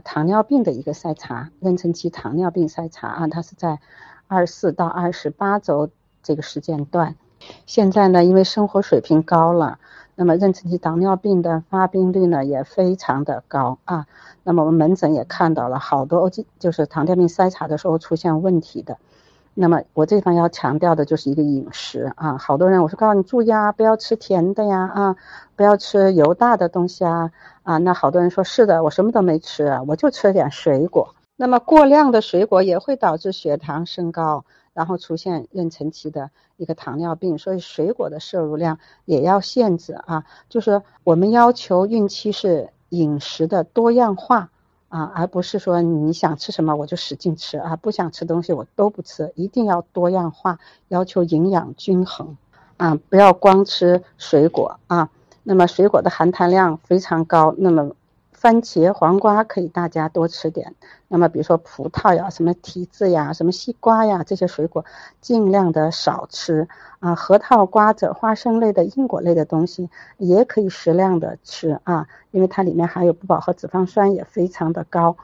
糖尿病的一个筛查，妊娠期糖尿病筛查啊，它是在二十四到二十八周这个时间段。现在呢，因为生活水平高了，那么妊娠期糖尿病的发病率呢也非常的高啊。那么我们门诊也看到了好多就是糖尿病筛查的时候出现问题的。那么我这方要强调的就是一个饮食啊，好多人我说告诉你注意啊，不要吃甜的呀啊，不要吃油大的东西啊啊。那好多人说是的，我什么都没吃，我就吃了点水果。那么过量的水果也会导致血糖升高。然后出现妊娠期的一个糖尿病，所以水果的摄入量也要限制啊。就是我们要求孕期是饮食的多样化啊，而不是说你想吃什么我就使劲吃啊，不想吃东西我都不吃，一定要多样化，要求营养均衡啊，不要光吃水果啊。那么水果的含糖量非常高，那么。番茄、黄瓜可以大家多吃点。那么，比如说葡萄呀、什么提子呀、什么西瓜呀，这些水果尽量的少吃啊。核桃、瓜子、花生类的硬果类的东西也可以适量的吃啊，因为它里面含有不饱和脂肪酸也非常的高。